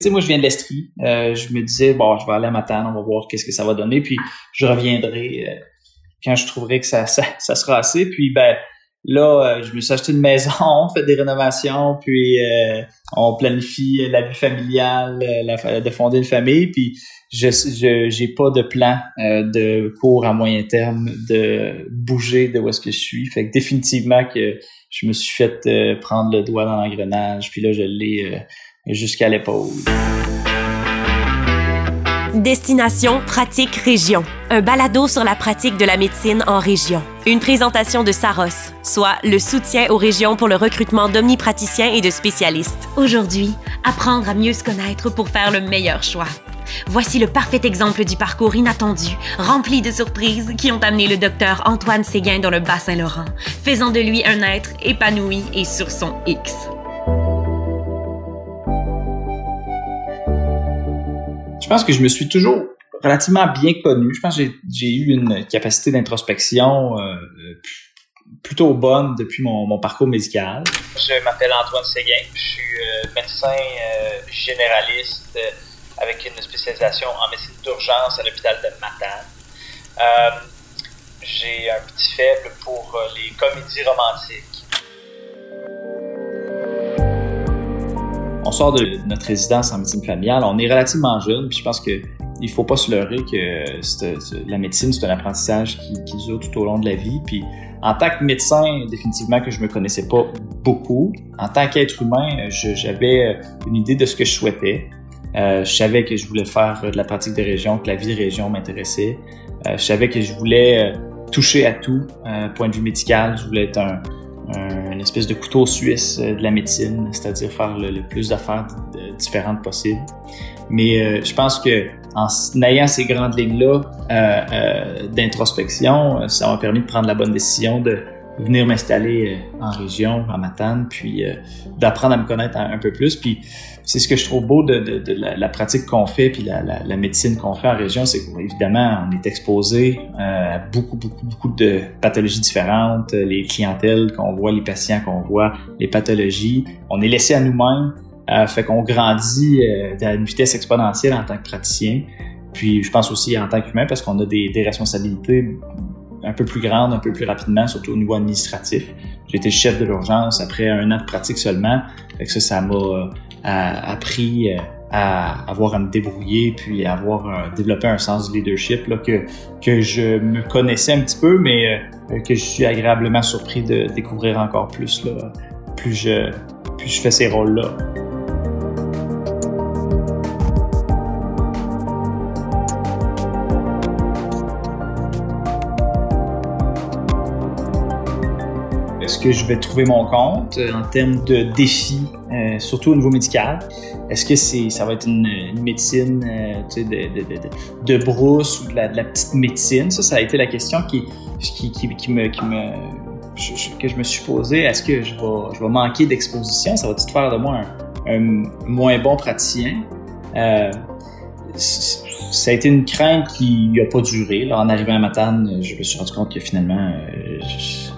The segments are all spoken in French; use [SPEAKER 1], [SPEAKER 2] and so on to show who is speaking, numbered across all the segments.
[SPEAKER 1] sais, moi, je viens de l'Estrie. Euh, je me disais, bon, je vais aller à Matane, on va voir qu'est-ce que ça va donner, puis je reviendrai euh, quand je trouverai que ça, ça, ça, sera assez. Puis, ben, là, euh, je me suis acheté une maison, on fait des rénovations, puis on planifie la vie familiale, la, de fonder une famille, puis je j'ai pas de plan de court à moyen terme de bouger de où est-ce que je suis. Fait que définitivement que je me suis fait prendre le doigt dans l'engrenage, puis là, je l'ai jusqu'à l'épaule.
[SPEAKER 2] Destination Pratique Région, un balado sur la pratique de la médecine en région. Une présentation de Saros, soit le soutien aux régions pour le recrutement d'omnipraticiens et de spécialistes. Aujourd'hui, apprendre à mieux se connaître pour faire le meilleur choix. Voici le parfait exemple du parcours inattendu, rempli de surprises qui ont amené le docteur Antoine Séguin dans le Bas-Saint-Laurent, faisant de lui un être épanoui et sur son X.
[SPEAKER 1] je pense que je me suis toujours relativement bien connu. Je pense que j'ai eu une capacité d'introspection euh, plutôt bonne depuis mon, parcours médical.
[SPEAKER 3] Je m'appelle Antoine Séguin. Je suis euh, médecin euh, généraliste avec une spécialisation en médecine d'urgence à l'hôpital de Matane. j'ai un petit faible pour les comédies romantiques.
[SPEAKER 1] On sort de notre résidence en médecine familiale, on est relativement jeune, puis je pense que il faut pas se leurrer que la médecine, c'est un apprentissage qui, dure tout au long de la vie. Puis en tant que médecin, définitivement que je me connaissais pas beaucoup. En tant qu'être humain, j'avais une idée de ce que je souhaitais. Euh, je savais que je voulais faire de la pratique de région, que la vie région m'intéressait. Euh, je savais que je voulais euh, toucher à tout, point de vue médical. Je voulais être un, une espèce de couteau suisse euh, de la médecine, c'est-à-dire faire le, plus d'affaires différentes possibles. Mais euh, je pense que en ayant ces grandes lignes-là euh, d'introspection, ça m'a permis de prendre la bonne décision de venir m'installer en région, à Matane, puis d'apprendre à me connaître un, peu plus. Puis c'est ce que je trouve beau de, la, pratique qu'on fait, puis la, médecine qu'on fait en région, c'est qu'évidemment, on est exposé euh, à beaucoup, beaucoup, beaucoup de pathologies différentes, les clientèles qu'on voit, les patients qu'on voit, les pathologies. On est laissé à nous-mêmes, euh, fait qu'on grandit euh, à une vitesse exponentielle en tant que praticien. Puis je pense aussi en tant qu'humain parce qu'on a des responsabilités un peu plus grandes, un peu plus rapidement, surtout au niveau administratif. J'ai été chef de l'urgence après un an de pratique seulement. Fait ça, ça m'a appris euh, à avoir à me débrouiller puis à avoir euh, développé un sens du leadership que, que je me connaissais un petit peu, mais euh, que je suis agréablement surpris de découvrir encore plus là, plus je, plus je fais ces rôles-là. Est-ce que je vais trouver mon compte en termes de défis euh, surtout au niveau médical. Est-ce que c'est, ça va être une, médecine euh, de, de, brousse ou de la, petite médecine? Ça, ça a été la question qui, que je me suis posée. Est-ce que je vais, je vais manquer d'exposition? Ça va-tu faire de moi un, moins bon praticien? Euh, ça a été une crainte qui n'a pas duré. Là, en arrivant à Matane, je me suis rendu compte que finalement, euh,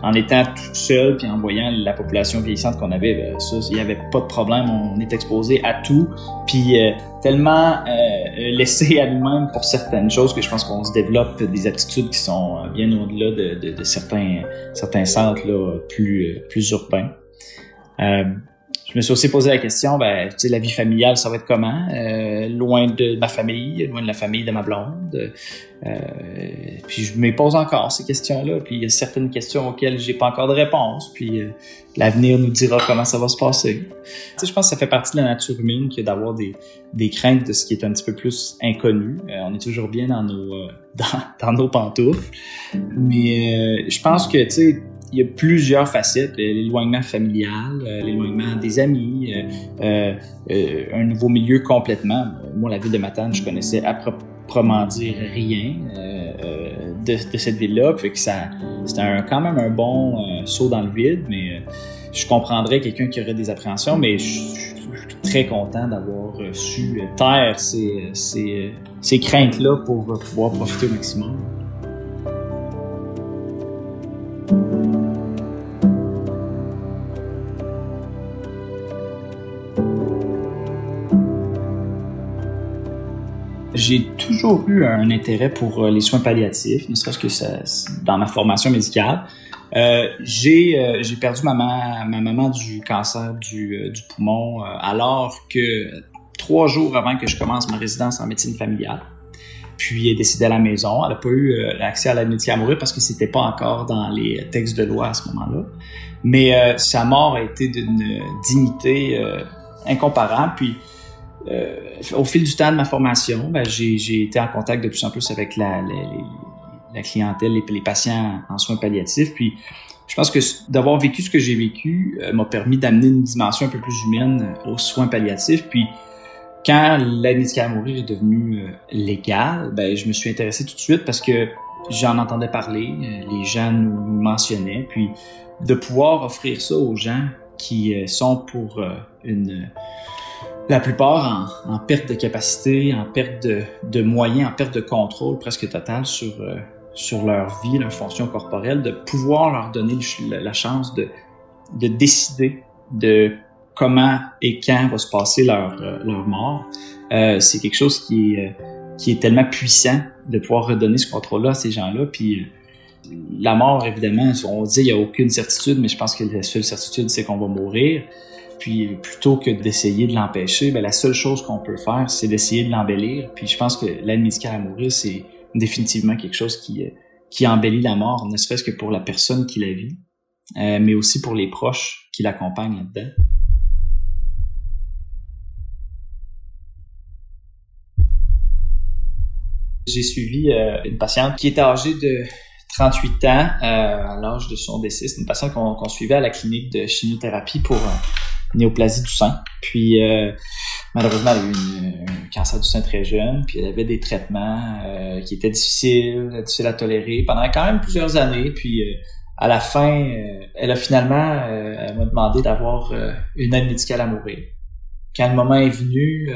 [SPEAKER 1] en étant tout seul puis en voyant la population vieillissante qu'on avait, ben, ça, il n'y avait pas de problème. On est exposé à tout. Puis euh, tellement euh, laissé à nous-mêmes pour certaines choses que je pense qu'on se développe des aptitudes qui sont bien au-delà de, de, de, certains, certains centres là, plus, plus urbains je me suis aussi posé la question, ben, la vie familiale, ça va être comment? Euh, loin de ma famille, loin de la famille de ma blonde. Euh, puis je me pose encore ces questions-là. Puis il y a certaines questions auxquelles j'ai pas encore de réponse. Puis euh, l'avenir nous dira comment ça va se passer. Tu je pense que ça fait partie de la nature humaine d'avoir des, des craintes de ce qui est un petit peu plus inconnu. On est toujours bien dans nos, dans nos pantoufles. Mais je pense que, tu sais, il y a plusieurs facettes, l'éloignement familial, euh, l'éloignement des amis, euh, euh, un nouveau milieu complètement. Moi, la ville de Matane, je connaissais à proprement dire rien de, cette ville-là, que ça, c'était quand même un bon saut dans le vide, mais je comprendrais quelqu'un qui aurait des appréhensions, mais je, suis très content d'avoir su taire ces craintes-là pour pouvoir profiter au maximum. J'ai toujours eu un intérêt pour les soins palliatifs, ne serait-ce que ça, dans ma formation médicale. Euh, j'ai euh, perdu ma, ma, ma, maman du cancer du, euh, poumon alors que trois jours avant que je commence ma résidence en médecine familiale. Puis elle est décédée à la maison. Elle n'a pas eu l'accès à la médecine à mourir parce que c'était pas encore dans les textes de loi à ce moment-là. Mais sa mort a été d'une dignité incomparable. Puis au fil du temps de ma formation, ben, j'ai été en contact de plus en plus avec la, clientèle, les, les, patients en soins palliatifs. Puis je pense que d'avoir vécu ce que j'ai vécu euh, m'a permis d'amener une dimension un peu plus humaine aux soins palliatifs. Puis quand l'aide médicale à mourir est devenue euh, légale, ben, je me suis intéressé tout de suite parce que j'en entendais parler, euh, les gens nous mentionnaient, puis de pouvoir offrir ça aux gens qui sont pour une la plupart en, perte de capacité, en perte de, moyens, en perte de contrôle presque total sur sur leur vie, leur fonction corporelle, de pouvoir leur donner la chance de, de décider de comment et quand va se passer leur, euh, leur mort. Euh, c'est quelque chose qui est, euh, qui est tellement puissant de pouvoir redonner ce contrôle-là à ces gens-là. Puis la mort, évidemment, on dit qu'il n'y a aucune certitude, mais je pense que la seule certitude, c'est qu'on va mourir. Puis plutôt que d'essayer de l'empêcher, ben, la seule chose qu'on peut faire, c'est d'essayer de l'embellir. Puis je pense que l'aide médicale à mourir, c'est définitivement quelque chose qui, euh, qui embellit la mort, ne serait-ce que pour la personne qui la vit, euh, mais aussi pour les proches qui l'accompagnent là-dedans. J'ai suivi euh, une patiente qui était âgée de 38 ans à l'âge de son décès. C'est une patiente qu'on suivait à la clinique de chimiothérapie pour néoplasie du sein. Puis euh, malheureusement, elle a eu un cancer du sein très jeune, puis elle avait des traitements euh, qui étaient difficiles, difficiles à tolérer pendant quand même plusieurs années. Puis euh, à la fin, elle a finalement, m'a demandé d'avoir une aide médicale à mourir. Quand le moment est venu,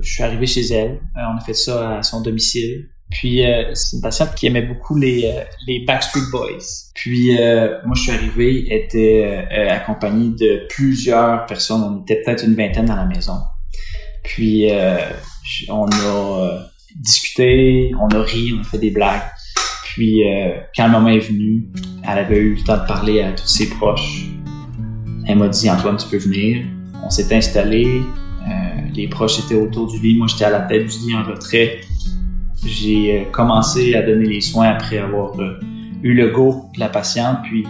[SPEAKER 1] je suis arrivé chez elle. on a fait ça à son domicile. Puis euh, c'est une patiente qui aimait beaucoup les, euh, les Backstreet Boys. Puis euh, moi je suis arrivé, était accompagnée de plusieurs personnes, on était peut-être une vingtaine dans la maison. Puis on a discuté, on a ri, on a fait des blagues. Puis quand le moment est venu, elle avait eu le temps de parler à tous ses proches. Elle m'a dit Antoine, tu peux venir. On s'est installé, les proches étaient autour du lit, moi j'étais à la tête du lit en retrait j'ai euh, commencé à donner les soins après avoir euh, eu le go de la patiente, puis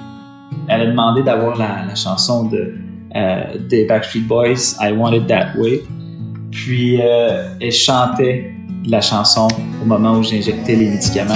[SPEAKER 1] elle a demandé d'avoir la, chanson de euh, des Backstreet Boys, I Want It That Way. Puis euh, elle chantait la chanson au moment où j'injectais les médicaments.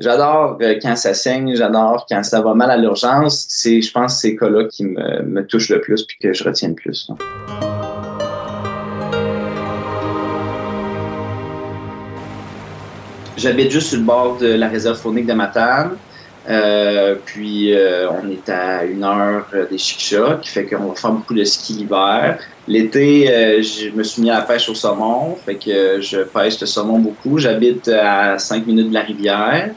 [SPEAKER 4] J'adore euh, quand ça saigne, j'adore quand ça va mal à l'urgence. C'est, je pense, ces cas-là qui me, me touchent le plus puis que je retiens le plus. J'habite juste sur le bord de la réserve faunique de Matane. Euh, puis euh, on est à une heure des Chichas, qui fait qu'on va faire beaucoup de ski l'hiver. L'été, je me suis mis à la pêche au saumon, fait que je pêche le saumon beaucoup. J'habite à 5 minutes de la rivière.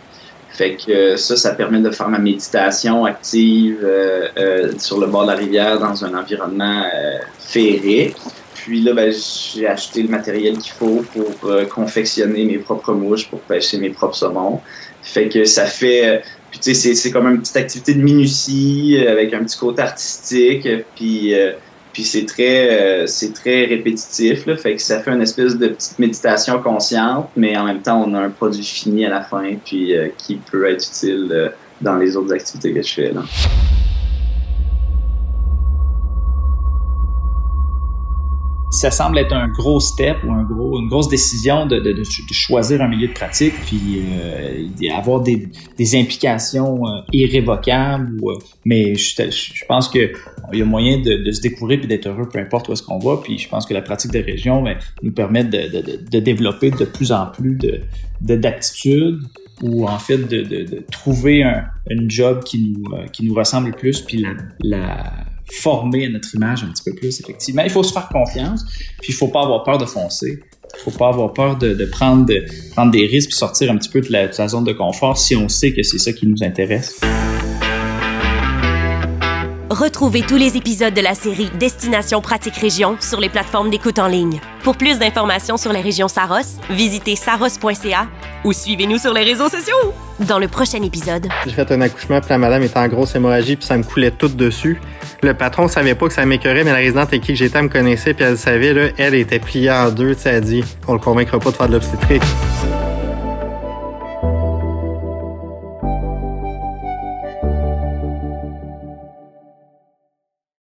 [SPEAKER 4] Fait que euh, ça, ça permet de faire ma méditation active euh, euh, sur le bord de la rivière dans un environnement féerique. Puis là, ben, j'ai acheté le matériel qu'il faut pour confectionner mes propres mouches, pour pêcher mes propres saumons. Fait que ça fait... Puis tu sais, c'est comme une petite activité de minutie avec un petit côté artistique. Puis puis c'est très, euh, très répétitif, là, fait que ça fait une espèce de petite méditation consciente, mais en même temps, on a un produit fini à la fin, puis euh, qui peut être utile euh, dans les autres activités que je fais. Là.
[SPEAKER 1] ça semble être un gros step ou un gros, une grosse décision de, choisir un milieu de pratique puis avoir des, implications irrévocables. Mais je, je pense que il y a moyen de, de se découvrir et d'être heureux peu importe où est-ce qu'on va. Puis je pense que la pratique de région ben, nous permet de, de, de, développer de plus en plus de d'aptitudes ou en fait de, trouver un, une job qui nous, euh, qui nous ressemble le plus, puis la, la former à notre image un petit peu plus, effectivement. Il faut se faire confiance, puis il faut pas avoir peur de foncer. Il faut pas avoir peur de, de, prendre, de prendre des risques, puis sortir un petit peu de la, de la zone de confort si on sait que c'est ça qui nous intéresse.
[SPEAKER 2] Retrouvez tous les épisodes de la série Destination Pratique Région sur les plateformes d'écoute en ligne. Pour plus d'informations sur les régions Saros, visitez saros.ca ou suivez-nous sur les réseaux sociaux. Dans le prochain épisode,
[SPEAKER 5] J'ai fait un accouchement, puis la madame était en grosse hémorragie, puis ça me coulait tout dessus. Le patron savait pas que ça m'écœurait, mais la résidente avec qui que j'étais me connaissait, puis elle savait, là, elle était pliée en deux, tu sais, dit, on le convaincra pas de faire de l'obstétrique.